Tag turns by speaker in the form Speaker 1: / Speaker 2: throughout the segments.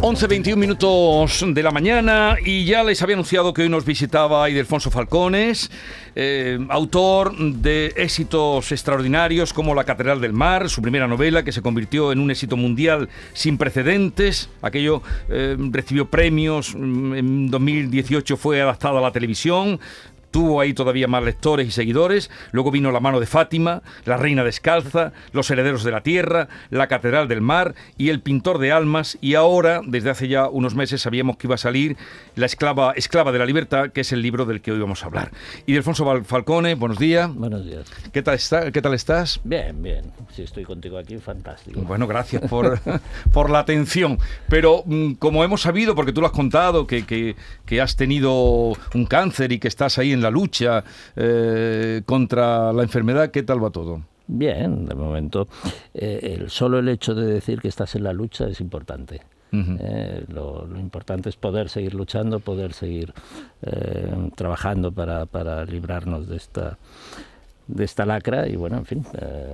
Speaker 1: 11.21 minutos de la mañana y ya les había anunciado que hoy nos visitaba Idelfonso Falcones, eh, autor de éxitos extraordinarios como La Catedral del Mar, su primera novela que se convirtió en un éxito mundial sin precedentes. Aquello eh, recibió premios, mm, en 2018 fue adaptada a la televisión, tuvo ahí todavía más lectores y seguidores. Luego vino La mano de Fátima, La reina descalza, Los herederos de la tierra, La catedral del mar y El pintor de almas. Y ahora, desde hace ya unos meses, sabíamos que iba a salir La esclava, esclava de la libertad, que es el libro del que hoy vamos a hablar. Y Alfonso Falcone, buenos días.
Speaker 2: Buenos días.
Speaker 1: ¿Qué tal, está, ¿Qué tal estás?
Speaker 2: Bien, bien. Si estoy contigo aquí, fantástico.
Speaker 1: Bueno, gracias por, por la atención. Pero mm, como hemos sabido, porque tú lo has contado, que, que, que has tenido un cáncer y que estás ahí en la lucha eh, contra la enfermedad, ¿qué tal va todo?
Speaker 2: Bien, de momento. Eh, el, solo el hecho de decir que estás en la lucha es importante. eh, lo, lo, importante es poder seguir luchando, poder seguir eh, trabajando para, para, librarnos de esta de esta lacra y bueno, en fin,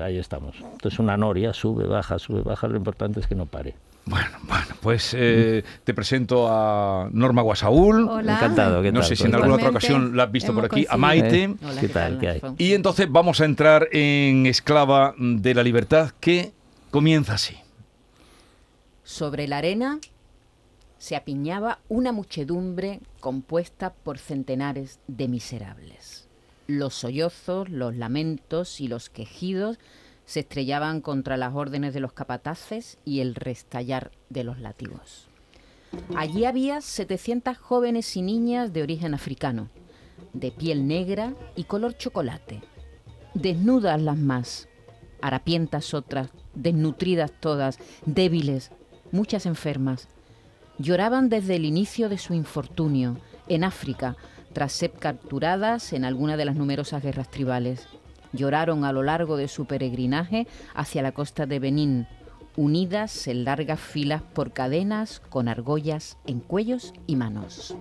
Speaker 2: ahí estamos. Entonces una noria sube, baja, sube, baja, lo importante es que no pare.
Speaker 1: Bueno, bueno, pues eh, te presento a Norma Guasaúl.
Speaker 3: Hola.
Speaker 2: Encantado. ¿qué
Speaker 1: no
Speaker 2: tal?
Speaker 1: sé si en alguna otra ocasión la has visto por aquí. A Maite.
Speaker 2: Eh, Hola, ¿Qué, ¿qué tal? ¿Qué hay?
Speaker 1: Y entonces vamos a entrar en Esclava de la Libertad, que comienza así.
Speaker 3: Sobre la arena se apiñaba una muchedumbre compuesta por centenares de miserables. Los sollozos, los lamentos y los quejidos se estrellaban contra las órdenes de los capataces y el restallar de los látigos. Allí había 700 jóvenes y niñas de origen africano, de piel negra y color chocolate, desnudas las más, harapientas otras, desnutridas todas, débiles, muchas enfermas. Lloraban desde el inicio de su infortunio, en África, tras ser capturadas en alguna de las numerosas guerras tribales lloraron a lo largo de su peregrinaje hacia la costa de Benín, unidas en largas filas por cadenas con argollas en cuellos y manos.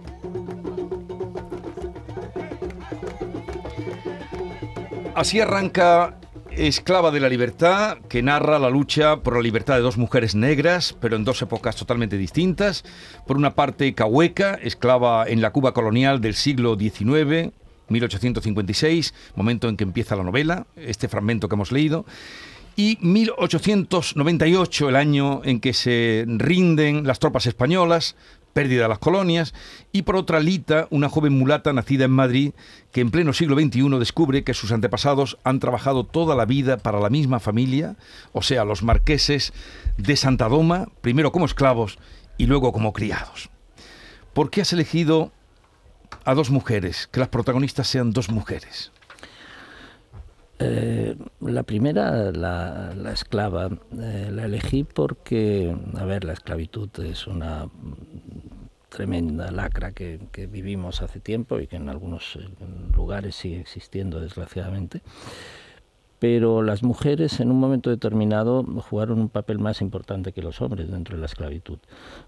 Speaker 1: Así arranca Esclava de la Libertad, que narra la lucha por la libertad de dos mujeres negras, pero en dos épocas totalmente distintas. Por una parte, Cahueca, esclava en la Cuba colonial del siglo XIX, 1856, momento en que empieza la novela, este fragmento que hemos leído, y 1898, el año en que se rinden las tropas españolas, pérdida de las colonias, y por otra Lita, una joven mulata nacida en Madrid, que en pleno siglo XXI descubre que sus antepasados han trabajado toda la vida para la misma familia, o sea, los marqueses de Santa Doma, primero como esclavos y luego como criados. ¿Por qué has elegido a dos mujeres, que las protagonistas sean dos mujeres?
Speaker 2: Eh, la primera, la, la esclava, eh, la elegí porque, a ver, la esclavitud es una tremenda lacra que, que vivimos hace tiempo y que en algunos lugares sigue existiendo, desgraciadamente pero las mujeres en un momento determinado jugaron un papel más importante que los hombres dentro de la esclavitud.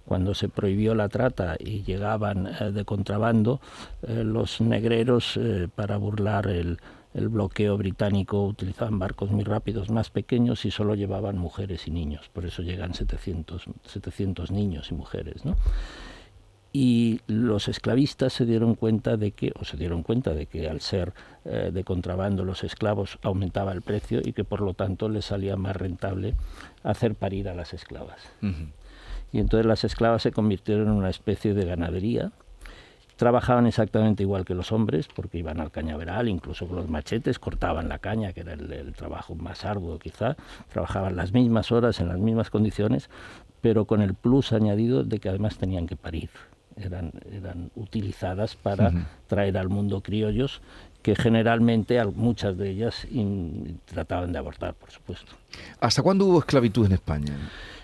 Speaker 2: Cuando se prohibió la trata y llegaban eh, de contrabando, eh, los negreros, eh, para burlar el, el, bloqueo británico, utilizaban barcos muy rápidos, más pequeños y solo llevaban mujeres y niños. Por eso llegan 700, 700 niños y mujeres. ¿no? Y los esclavistas se dieron cuenta de que, o se dieron cuenta de que al ser eh, de contrabando los esclavos aumentaba el precio y que por lo tanto les salía más rentable hacer parir a las esclavas. Uh -huh. Y entonces las esclavas se convirtieron en una especie de ganadería. Trabajaban exactamente igual que los hombres, porque iban al cañaveral, incluso con los machetes, cortaban la caña, que era el, el trabajo más arduo quizá, trabajaban las mismas horas, en las mismas condiciones, pero con el plus añadido de que además tenían que parir eran, eran utilizadas para uh -huh. traer al mundo criollos que generalmente muchas de ellas in, trataban de abortar, por supuesto.
Speaker 1: ¿Hasta cuándo hubo esclavitud en España?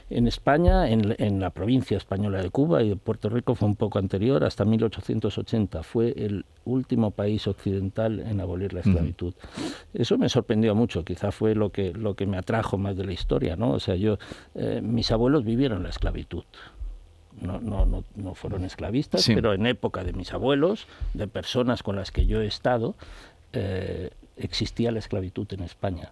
Speaker 2: En España, en, en, la provincia española de Cuba y de Puerto Rico fue un poco anterior, hasta 1880. Fue el último país occidental en abolir la esclavitud. Uh -huh. Eso me sorprendió mucho, quizá fue lo que, lo que me atrajo más de la historia, ¿no? O sea, yo, eh, mis abuelos vivieron la esclavitud. No, no, no, no, fueron esclavistas, sí. pero en época de mis abuelos, de personas con las que yo he estado, eh, existía la esclavitud en España.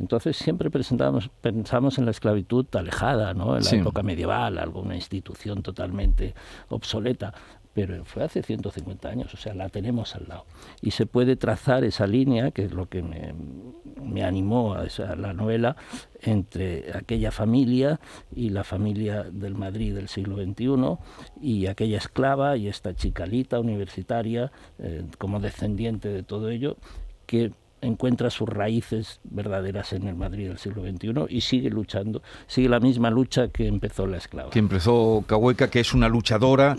Speaker 2: Entonces siempre presentamos, pensamos en la esclavitud alejada, ¿no? en la época medieval, alguna institución totalmente obsoleta pero fue hace 150 años, o sea, la tenemos al lado. Y se puede trazar esa línea, que es lo que me, animó a, esa, la novela, entre aquella familia y la familia del Madrid del siglo XXI, y aquella esclava y esta chicalita universitaria, eh, como descendiente de todo ello, que encuentra sus raíces verdaderas en el Madrid del siglo XXI y sigue luchando, sigue la misma lucha que empezó la esclava.
Speaker 1: Que empezó Cahueca, que es una luchadora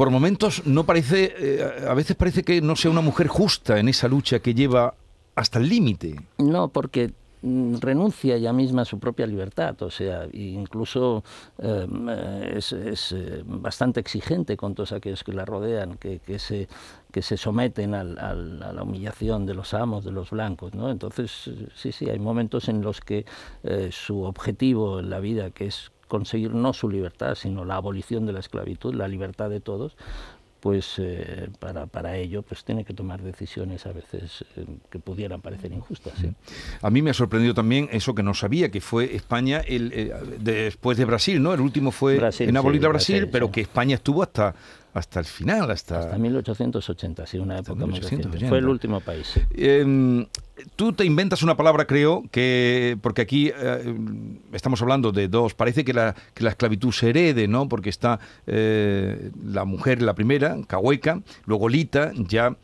Speaker 1: por momentos no parece, eh, a veces parece que no sea una mujer justa en esa lucha que lleva hasta el límite.
Speaker 2: No, porque mm, renuncia ya misma a su propia libertad, o sea, incluso em, es, eh, bastante exigente con todos aquellos que la rodean, que, se, que se someten a la humillación de los amos, de los blancos, ¿no? Entonces, sí, sí, hay momentos en los que eh, su objetivo en la vida, que es conseguir no su libertad, sino la abolición de la esclavitud, la libertad de todos, pues eh, para, para, ello pues tiene que tomar decisiones a veces eh, que pudieran parecer injustas.
Speaker 1: A mí me ha sorprendido también eso que no sabía, que fue España el, eh, después de Brasil, ¿no? El último fue en abolir a Brasil, pero que España estuvo hasta hasta el final, hasta...
Speaker 2: Hasta 1880, sí, una época muy reciente. Fue el último país.
Speaker 1: Em, tú te inventas una palabra, creo, que porque aquí eh, estamos hablando de dos, parece que la, que la esclavitud se herede, ¿no? Porque está eh, la mujer, la primera, Cahueca, luego Lita, ya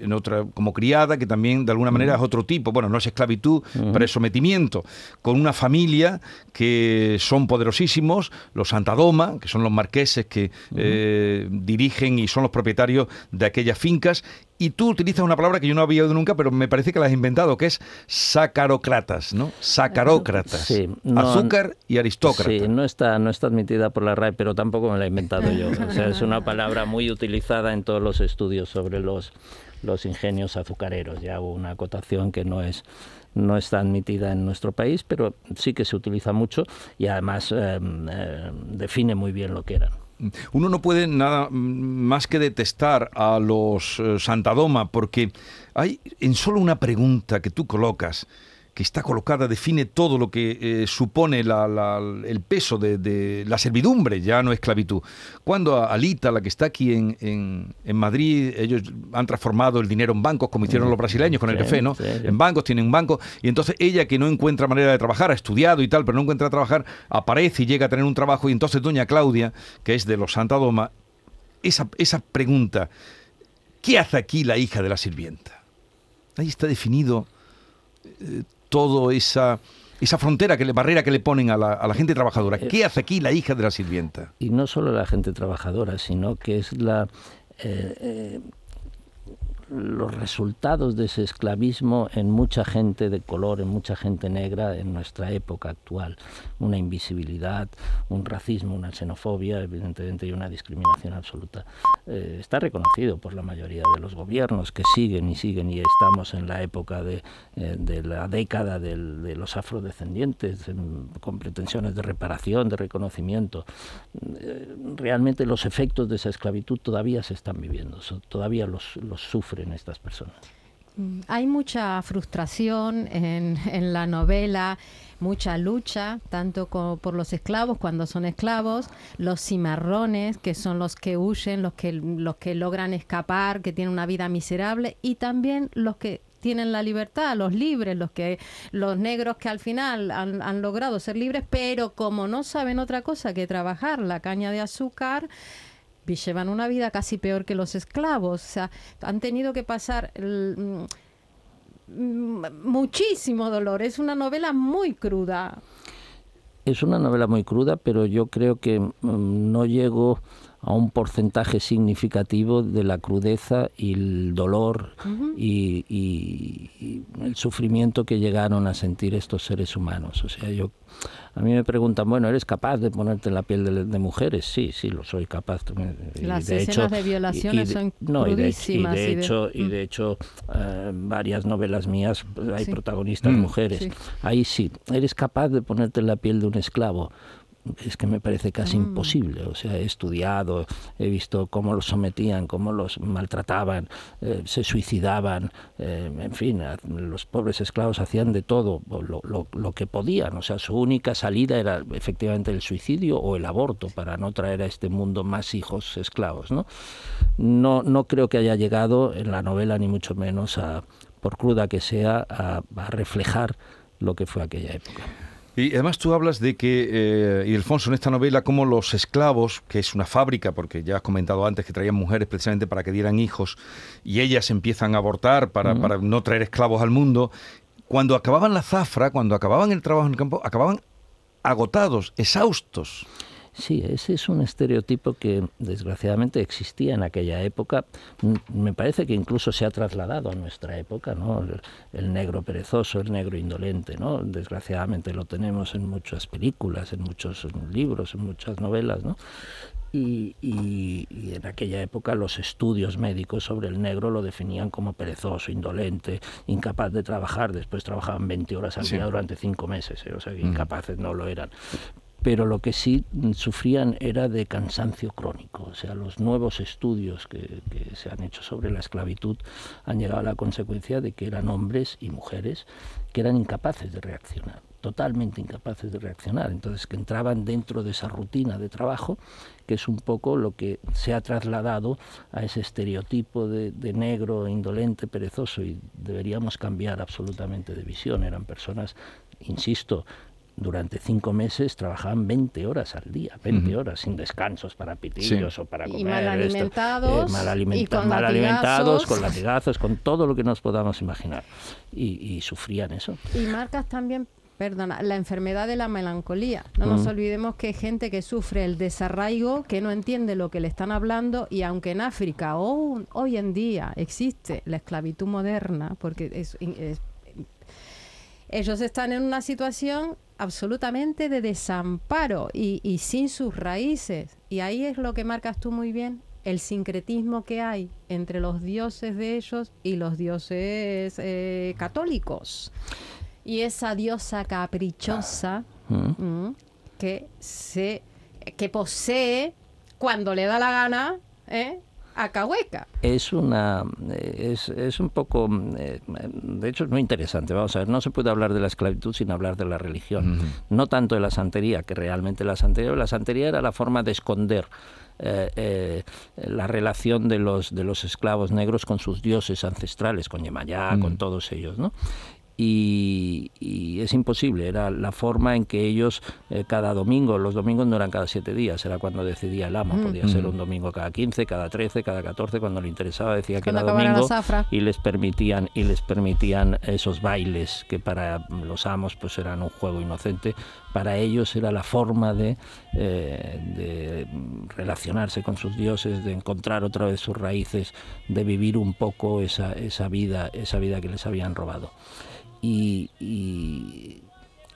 Speaker 1: en otra como criada, que también de alguna manera es otro tipo, bueno, no es esclavitud, pero es sometimiento, con una familia que son poderosísimos, los Santadoma, que son los marqueses que eh, dirigen y son los propietarios de aquellas fincas, y tú utilizas una palabra que yo no había oído nunca, pero me parece que la has inventado, que es sacarocratas, ¿no? Sacarócratas. Sí, Azúcar y aristócrata.
Speaker 2: Sí, no está, no está admitida por la RAE, pero tampoco me la he inventado yo. O sea, es una palabra muy utilizada en todos los estudios sobre los, los ingenios azucareros. Ya hubo una acotación que no es no está admitida en nuestro país, pero sí que se utiliza mucho y además eh, eh, define muy bien lo que eran.
Speaker 1: Uno no puede nada más que detestar a los eh, Santadoma porque hay en solo una pregunta que tú colocas que está colocada define todo lo que eh, supone el peso de, la servidumbre, ya no esclavitud. Cuando Alita, la que está aquí en, Madrid, ellos han transformado el dinero en bancos, como hicieron los brasileños con el café, ¿no? En bancos, tienen un banco, y entonces ella que no encuentra manera de trabajar, ha estudiado y tal, pero no encuentra trabajar, aparece y llega a tener un trabajo, y entonces doña Claudia, que es de los Santa Doma, esa, esa pregunta, ¿qué hace aquí la hija de la sirvienta? Ahí está definido eh, todo esa esa frontera, que le, barrera que le ponen a la, a la gente trabajadora. Eh, ¿Qué hace aquí la hija de la sirvienta?
Speaker 2: Y no solo la gente trabajadora, sino que es la eh, eh, los resultados de ese esclavismo en mucha gente de color, en mucha gente negra en nuestra época actual. Una invisibilidad, un racismo, una xenofobia, evidentemente, y una discriminación absoluta. Eh, está reconocido por la mayoría de los gobiernos que siguen y siguen, y estamos en la época de, eh, la década de los afrodescendientes, con pretensiones de reparación, de reconocimiento. Eh, realmente los efectos de esa esclavitud todavía se están viviendo, todavía los, los sufren estas personas.
Speaker 4: Mm, hay mucha frustración en, la novela, mucha lucha, tanto por los esclavos cuando son esclavos, los cimarrones, que son los que huyen, los que, los que logran escapar, que tienen una vida miserable, y también los que tienen la libertad, los libres, los que los negros que al final han logrado ser libres, pero como no saben otra cosa que trabajar la caña de azúcar, llevan una vida casi peor que los esclavos. O sea, han tenido que pasar mm, muchísimo dolor. Es una novela muy cruda.
Speaker 2: Es una novela muy cruda, pero yo creo que mm, no llego a un porcentaje significativo de la crudeza y el dolor y, y, el sufrimiento que llegaron a sentir estos seres humanos. O sea, yo a mí me preguntan, bueno, ¿eres capaz de ponerte en la piel de, mujeres? Sí, sí, lo soy capaz.
Speaker 4: Las de escenas hecho, de violaciones son no, y de,
Speaker 2: hecho, y de hecho eh, varias novelas mías hay protagonistas mm. mujeres. Ahí sí, ¿eres capaz de ponerte en la piel de un esclavo? Es que me parece casi
Speaker 4: Mm.
Speaker 2: imposible. O sea, he estudiado, he visto cómo los sometían, cómo los maltrataban, eh, se suicidaban, eh, en fin, los pobres esclavos hacían de todo lo, lo- lo que podían. O sea, su única salida era efectivamente el suicidio o el aborto para no traer a este mundo más hijos esclavos. ¿no? No, no creo que haya llegado en la novela, ni mucho menos, a, por cruda que sea, a, a reflejar lo que fue aquella época.
Speaker 1: Y además tú hablas de que, eh, y Alfonso, en esta novela, como los esclavos, que es una fábrica, porque ya has comentado antes que traían mujeres precisamente para que dieran hijos, y ellas empiezan a abortar para, para no traer esclavos al mundo, cuando acababan la zafra, cuando acababan el trabajo en el campo, acababan agotados, exhaustos.
Speaker 2: Sí, ese es un estereotipo que desgraciadamente existía en aquella época. Mm, Me parece que incluso se ha trasladado a nuestra época, ¿no? El, el negro perezoso, el negro indolente, ¿no? Desgraciadamente lo tenemos en muchas películas, en muchos libros, en muchas novelas, ¿no? Y, y- y en aquella época los estudios médicos sobre el negro lo definían como perezoso, indolente, incapaz de trabajar. Después trabajaban 20 horas al
Speaker 1: Sí.
Speaker 2: día durante cinco meses, ¿eh? o sea que incapaces no lo eran pero lo que sí sufrían era de cansancio crónico. O sea, los nuevos estudios que, que se han hecho sobre la esclavitud han llegado a la consecuencia de que eran hombres y mujeres que eran incapaces de reaccionar, totalmente incapaces de reaccionar. Entonces, que entraban dentro de esa rutina de trabajo, que es un poco lo que se ha trasladado a ese estereotipo de, de negro, indolente, perezoso, y deberíamos cambiar absolutamente de visión. Eran personas, insisto, durante cinco meses trabajaban 20 horas al día, 20 horas sin descansos para pitillos o para
Speaker 4: Y
Speaker 2: comer.
Speaker 4: mal
Speaker 2: esto,
Speaker 4: alimentados,
Speaker 2: eh, mal,
Speaker 4: y
Speaker 2: alimenta-
Speaker 4: con
Speaker 2: mal alimentados, con latigazos, con todo lo que nos podamos imaginar. Y, y sufrían eso.
Speaker 4: Y marcas también, perdona, la enfermedad de la melancolía. No nos
Speaker 2: Mm.
Speaker 4: olvidemos que hay gente que sufre el desarraigo, que no entiende lo que le están hablando y aunque en África o hoy en día existe la esclavitud moderna, porque es- es- ellos están en una situación absolutamente de desamparo y, y sin sus raíces. Y ahí es lo que marcas tú muy bien, el sincretismo que hay entre los dioses de ellos y los dioses eh, católicos. Y esa diosa caprichosa
Speaker 2: ¿Mm?
Speaker 4: mm, que se que posee cuando le da la gana ¿eh? A Cahueca.
Speaker 2: es una eh, es, es un poco eh, de hecho es muy interesante. Vamos a ver no se puede hablar de la esclavitud sin hablar de la religión. No tanto de la santería que realmente la santería la santería era la forma de esconder eh, eh, la relación de los de los esclavos negros con sus dioses ancestrales con Yemayá con todos ellos no y, y es imposible, era la forma en que ellos eh, cada domingo, los domingos no eran cada siete días, era cuando decidía el amo, podía ser un domingo cada 15, cada 13, cada 14, cuando le interesaba decía que
Speaker 4: Cuando
Speaker 2: era
Speaker 4: acabara la
Speaker 2: domingo y les permitían y les permitían esos bailes que para los amos pues eran un juego inocente, para ellos era la forma de, eh, de relacionarse con sus dioses, de encontrar otra vez sus raíces, de vivir un poco esa, esa vida, esa vida que les habían robado y, y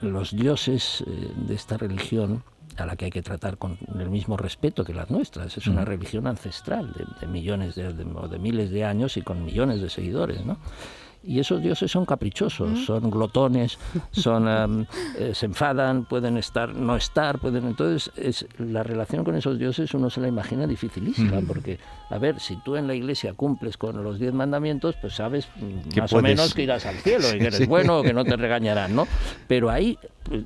Speaker 2: los dioses eh, de esta religión a la que hay que tratar con el mismo respeto que las nuestras. Es una religión ancestral de, de millones de, de- o de miles de años y con millones de seguidores, ¿no? Y esos dioses son caprichosos, son glotones, son em, eh, se enfadan, pueden estar, no estar, pueden. Entonces, es, la relación con esos dioses uno se la imagina dificilísima, porque, a ver, si tú en la iglesia cumples con los diez mandamientos, pues sabes más o menos que irás al cielo y que eres
Speaker 1: Sí.
Speaker 2: bueno, que no te regañarán, ¿no? Pero ahí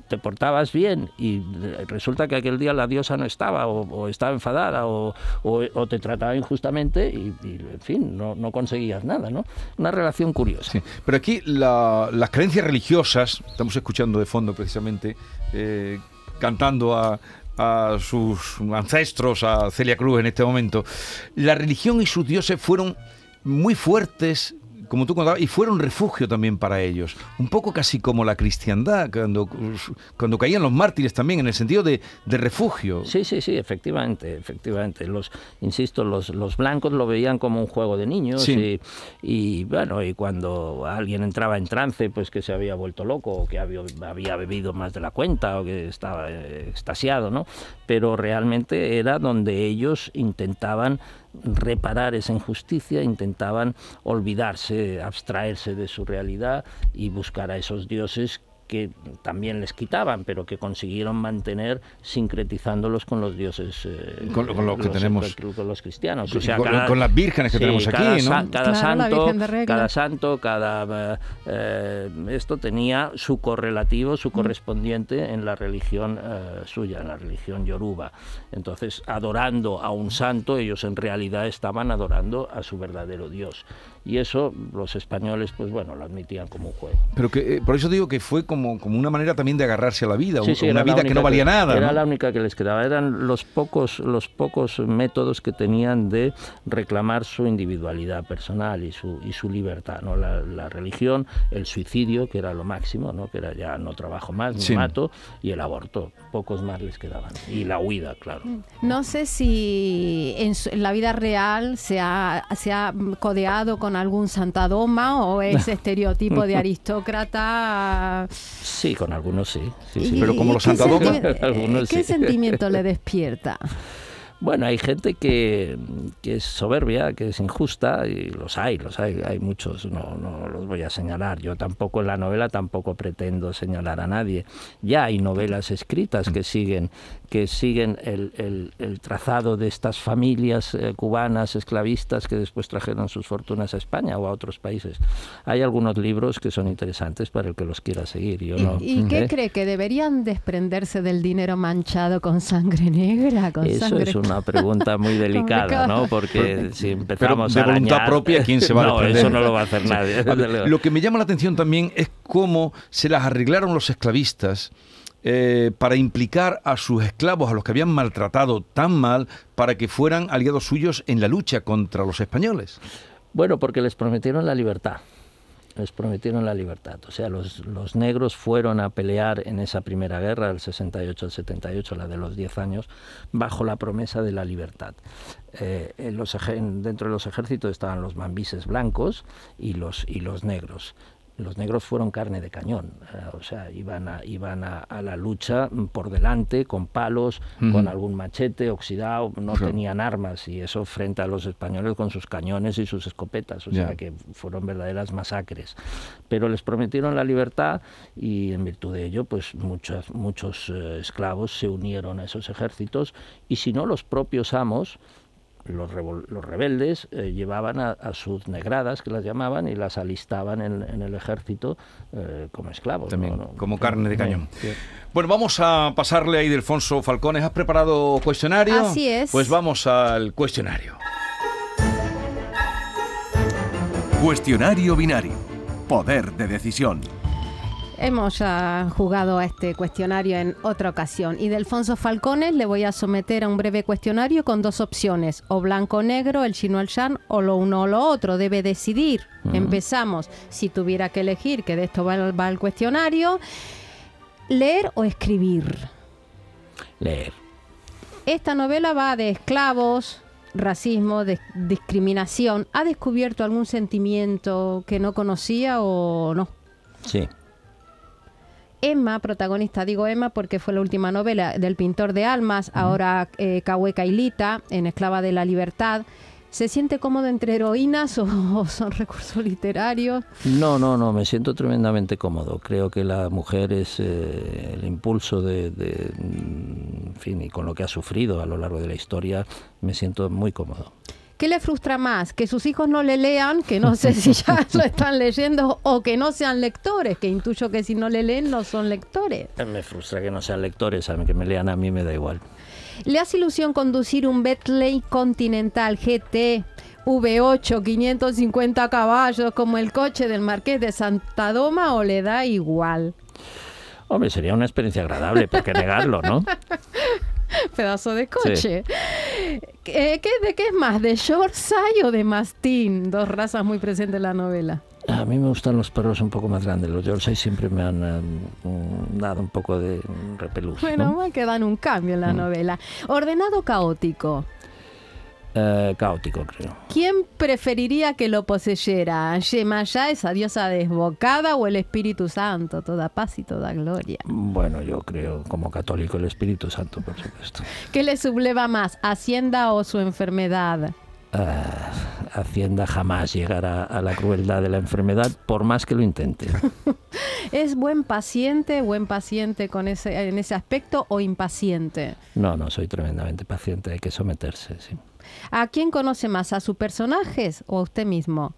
Speaker 2: te portabas bien y resulta que aquel día la diosa no estaba o, estaba enfadada o, o- o te trataba injustamente y, en fin, no, conseguías nada, ¿no? Una relación curiosa.
Speaker 1: Pero aquí la- las creencias religiosas, estamos escuchando de fondo precisamente, eh, cantando a, a sus ancestros, a Celia Cruz en este momento, la religión y sus dioses fueron muy fuertes, como tú contabas, y fueron refugio también para ellos. Un poco casi como la cristiandad, cuando, cuando caían los mártires también, en el sentido de, de refugio.
Speaker 2: Sí, sí, sí, efectivamente, efectivamente. Los, insisto, los, los blancos lo veían como un juego de niños
Speaker 1: Sí.
Speaker 2: y, y, bueno, y cuando alguien entraba en trance, pues que se había vuelto loco o que había, había bebido más de la cuenta o que estaba eh, extasiado, ¿no? Pero realmente era donde ellos intentaban reparar esa injusticia, intentaban olvidarse, abstraerse de su realidad y buscar a esos dioses que también les quitaban, pero que consiguieron mantener sincretizándolos con los dioses.
Speaker 1: eh, con, lo que tenemos.
Speaker 2: Con los cristianos.
Speaker 1: O sea, con, las vírgenes que tenemos
Speaker 2: cada,
Speaker 1: aquí,
Speaker 2: ¿no? cada, santo, cada santo, cada. Eh, esto tenía su correlativo, su correspondiente en la religión eh, suya, en la religión yoruba. Entonces, adorando a un santo, ellos en realidad estaban adorando a su verdadero Dios y eso los españoles, pues bueno, lo admitían como un juego.
Speaker 1: Pero que eh, por eso digo que fue como, como una manera también de agarrarse a la vida, una vida que no valía nada.
Speaker 2: Era la única que les quedaba, eran los pocos, los pocos métodos que tenían de reclamar su individualidad personal y su, y su libertad, ¿no? La, religión, el suicidio, que era lo máximo, ¿no? que era ya no trabajo más, me mato, y el aborto, pocos más les quedaban. Y la huida, claro.
Speaker 4: No sé si en, la vida real se ha, se ha codeado con algún santadoma o ese estereotipo de aristócrata?
Speaker 2: Sí, con algunos sí.
Speaker 1: pero como los santadomas,
Speaker 4: ¿Qué sentimiento le despierta?
Speaker 2: Bueno, hay gente que, es soberbia, que es injusta, y los hay, los hay, hay muchos, no, no los voy a señalar. Yo tampoco en la novela tampoco pretendo señalar a nadie. Ya hay novelas escritas que siguen, que siguen el, el, trazado de estas familias eh, cubanas esclavistas que después trajeron sus fortunas a España o a otros países. Hay algunos libros que son interesantes para el que los quiera seguir. Yo
Speaker 4: ¿Y, qué ¿eh? cree? ¿Que deberían desprenderse del dinero manchado con sangre negra? Con
Speaker 2: Eso
Speaker 4: es
Speaker 2: una pregunta muy delicada, ¿no? Porque si empezamos a
Speaker 1: voluntad propia, ¿quién se va
Speaker 2: no,
Speaker 1: a
Speaker 2: eso no lo va a hacer nadie.
Speaker 1: lo que me llama la atención también es cómo se las arreglaron los esclavistas eh, para implicar a sus esclavos, a los que habían maltratado tan mal, para que fueran aliados suyos en la lucha contra los españoles.
Speaker 2: Bueno, porque les prometieron la libertad les prometieron la libertad. O sea, los, los, negros fueron a pelear en esa primera guerra, del 68 al 78, la de los 10 años, bajo la promesa de la libertad. Eh, en los, dentro de los ejércitos estaban los mambises blancos y los, y los negros los negros fueron carne de cañón, eh, o sea, iban a, iban a, la lucha por delante, con palos, con algún machete oxidado, no tenían armas, y eso frente a los españoles con sus cañones y sus escopetas, o sea que fueron verdaderas masacres. Pero les prometieron la libertad y en virtud de ello, pues muchos, muchos eh, esclavos se unieron a esos ejércitos, y si no, los propios amos, los, los rebeldes eh, llevaban a, sus negradas, que las llamaban, y las alistaban en, el ejército eh, como esclavos.
Speaker 1: También, como carne de cañón. Bueno, vamos a pasarle ahí, Delfonso Falcones. ¿Has preparado cuestionario?
Speaker 4: Así es.
Speaker 1: Pues vamos al cuestionario.
Speaker 5: Cuestionario binario. Poder de decisión.
Speaker 4: Hemos jugado a este cuestionario en otra ocasión y de Alfonso Falcones le voy a someter a un breve cuestionario con dos opciones, o blanco negro, el chino el shan, o lo uno o lo otro, debe decidir. Empezamos, si tuviera que elegir, que de esto va, va el cuestionario, leer o escribir.
Speaker 2: Leer.
Speaker 4: Esta novela va de esclavos, racismo, de discriminación. ¿Ha descubierto algún sentimiento que no conocía o no?
Speaker 2: Sí.
Speaker 4: Emma, protagonista, digo Emma porque fue la última novela del pintor de almas, ahora eh, Ilita, en Esclava de la Libertad. ¿Se siente cómodo entre heroínas o, son recursos literarios?
Speaker 2: No, no, no, me siento tremendamente cómodo. Creo que la mujer es eh, el impulso de, de, en fin, y con lo que ha sufrido a lo largo de la historia, me siento muy cómodo.
Speaker 4: ¿Qué le frustra más? Que sus hijos no le lean, que no sé si ya lo están leyendo, o que no sean lectores, que intuyo que si no le leen no son lectores.
Speaker 2: Eh, me frustra que no sean lectores, a mí que me lean a mí me da igual.
Speaker 4: ¿Le hace ilusión conducir un Bentley Continental GT V8 550 caballos como el coche del Marqués de Santa Doma o le da igual?
Speaker 2: Hombre, sería una experiencia agradable, ¿por qué negarlo, no?
Speaker 4: Pedazo de coche. ¿Qué, ¿De qué es más? ¿De Yorkshire o de Mastín? Dos razas muy presentes en la novela.
Speaker 2: A mí me gustan los perros un poco más grandes. Los Yorkshire siempre me han eh, dado un poco de repelús.
Speaker 4: Bueno, ¿no? que dan un cambio en la mm. novela. Ordenado caótico.
Speaker 2: Eh, caótico, creo.
Speaker 4: ¿Quién preferiría que lo poseyera? ¿Yemayá, esa diosa desbocada, o el Espíritu Santo, toda paz y toda gloria?
Speaker 2: Bueno, yo creo, como católico, el Espíritu Santo, por supuesto.
Speaker 4: ¿Qué le subleva más, Hacienda o su enfermedad?
Speaker 2: Ah, Hacienda jamás llegará a la crueldad de la enfermedad, por más que lo intente.
Speaker 4: ¿Es buen paciente, buen paciente con ese, en ese aspecto o impaciente?
Speaker 2: No, no, soy tremendamente paciente, hay que someterse, sí.
Speaker 4: ¿A quién conoce más? ¿A sus personajes o a usted mismo?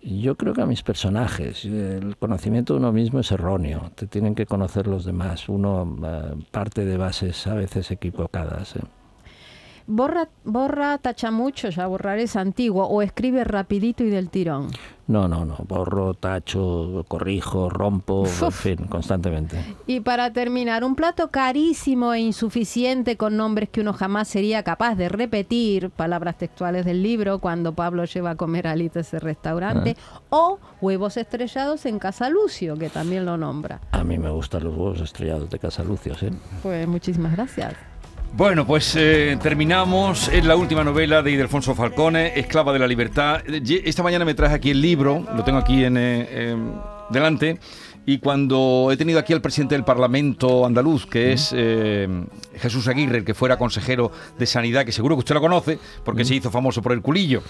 Speaker 2: Yo creo que a mis personajes. El conocimiento de uno mismo es erróneo. Te tienen que conocer los demás. Uno eh, parte de bases a veces equivocadas. ¿eh?
Speaker 4: Borra, borra, tacha mucho, ya borrar es antiguo, o escribe rapidito y del tirón.
Speaker 2: No, no, no. Borro, tacho, corrijo, rompo, en fin, constantemente.
Speaker 4: Y para terminar, un plato carísimo e insuficiente con nombres que uno jamás sería capaz de repetir, palabras textuales del libro, cuando Pablo lleva a comer a Alita ese restaurante,
Speaker 2: Ah.
Speaker 4: o huevos estrellados en Casa Lucio, que también lo nombra.
Speaker 2: A mí me gustan los huevos estrellados de Casa Lucio, ¿sí?
Speaker 4: Pues muchísimas gracias.
Speaker 1: Bueno, pues eh, terminamos. Es la última novela de Ildefonso Falcone, Esclava de la Libertad. Esta mañana me traje aquí el libro, lo tengo aquí en, eh, em, delante. Y cuando he tenido aquí al presidente del Parlamento andaluz, que es eh, Jesús Aguirre, el que fuera consejero de Sanidad, que seguro que usted lo conoce, porque se hizo famoso por el culillo.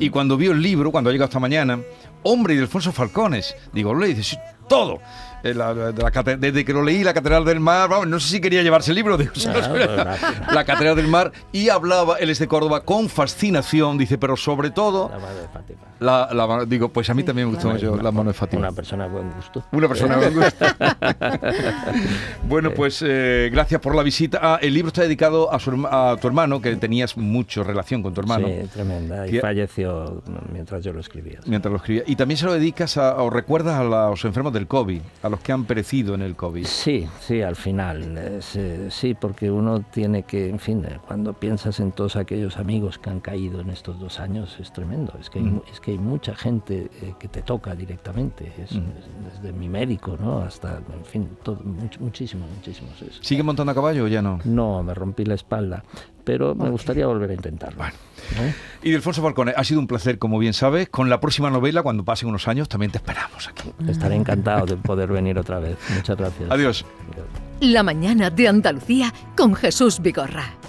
Speaker 1: Y cuando vio el libro, cuando ha llegado esta mañana, hombre, Ildefonso Falcones, digo, le dice, "Sí, todo. Eh, la- la- la cate- desde que lo leí, la Catedral del Mar, vamos, no sé si quería llevarse el libro, digo,
Speaker 2: gracias.
Speaker 1: la Catedral del Mar, y hablaba, él es de Córdoba, con fascinación, dice, pero sobre todo,
Speaker 2: La madre de Fátima.
Speaker 1: la, la mano- digo, pues a mí también me gustó mucho la mano de Fátima.
Speaker 2: Una persona de buen gusto.
Speaker 1: Una persona de buen gusto. bueno, pues eh, gracias por la visita. Ah, el libro está dedicado a, su a tu hermano, que tenías mucho relación con tu hermano.
Speaker 2: Sí, tremenda. Y
Speaker 1: Que-
Speaker 2: falleció mientras yo lo escribía.
Speaker 1: Mientras lo escribía. Y también se lo dedicas a, o recuerdas a los enfermos del COVID, a los que han perecido en el COVID.
Speaker 2: Sí, sí, al final. eh, sí, porque uno tiene que, en fin, eh, cuando piensas en todos aquellos amigos que han caído en estos dos años, es tremendo. Es que hay,
Speaker 1: Mm.
Speaker 2: es que hay mucha gente eh, que te toca directamente. Es,
Speaker 1: Mm.
Speaker 2: es desde mi médico, ¿no? Hasta, en fin, todo, much- muchísimo, muchísimo. es-
Speaker 1: ¿Sigue montando a caballo o ya no?
Speaker 2: No, me rompí la espalda, pero me gustaría volver a intentarlo.
Speaker 1: Bueno.
Speaker 2: ¿Eh?
Speaker 1: Y Delfonso Falcone, ha sido un placer, como bien sabes. Con la próxima novela, cuando pasen unos años, también te esperamos aquí.
Speaker 2: Estaré encantado de poder venir otra vez. Muchas gracias.
Speaker 1: Adiós.
Speaker 2: Adiós.
Speaker 6: La mañana de Andalucía con Jesús Vigorra.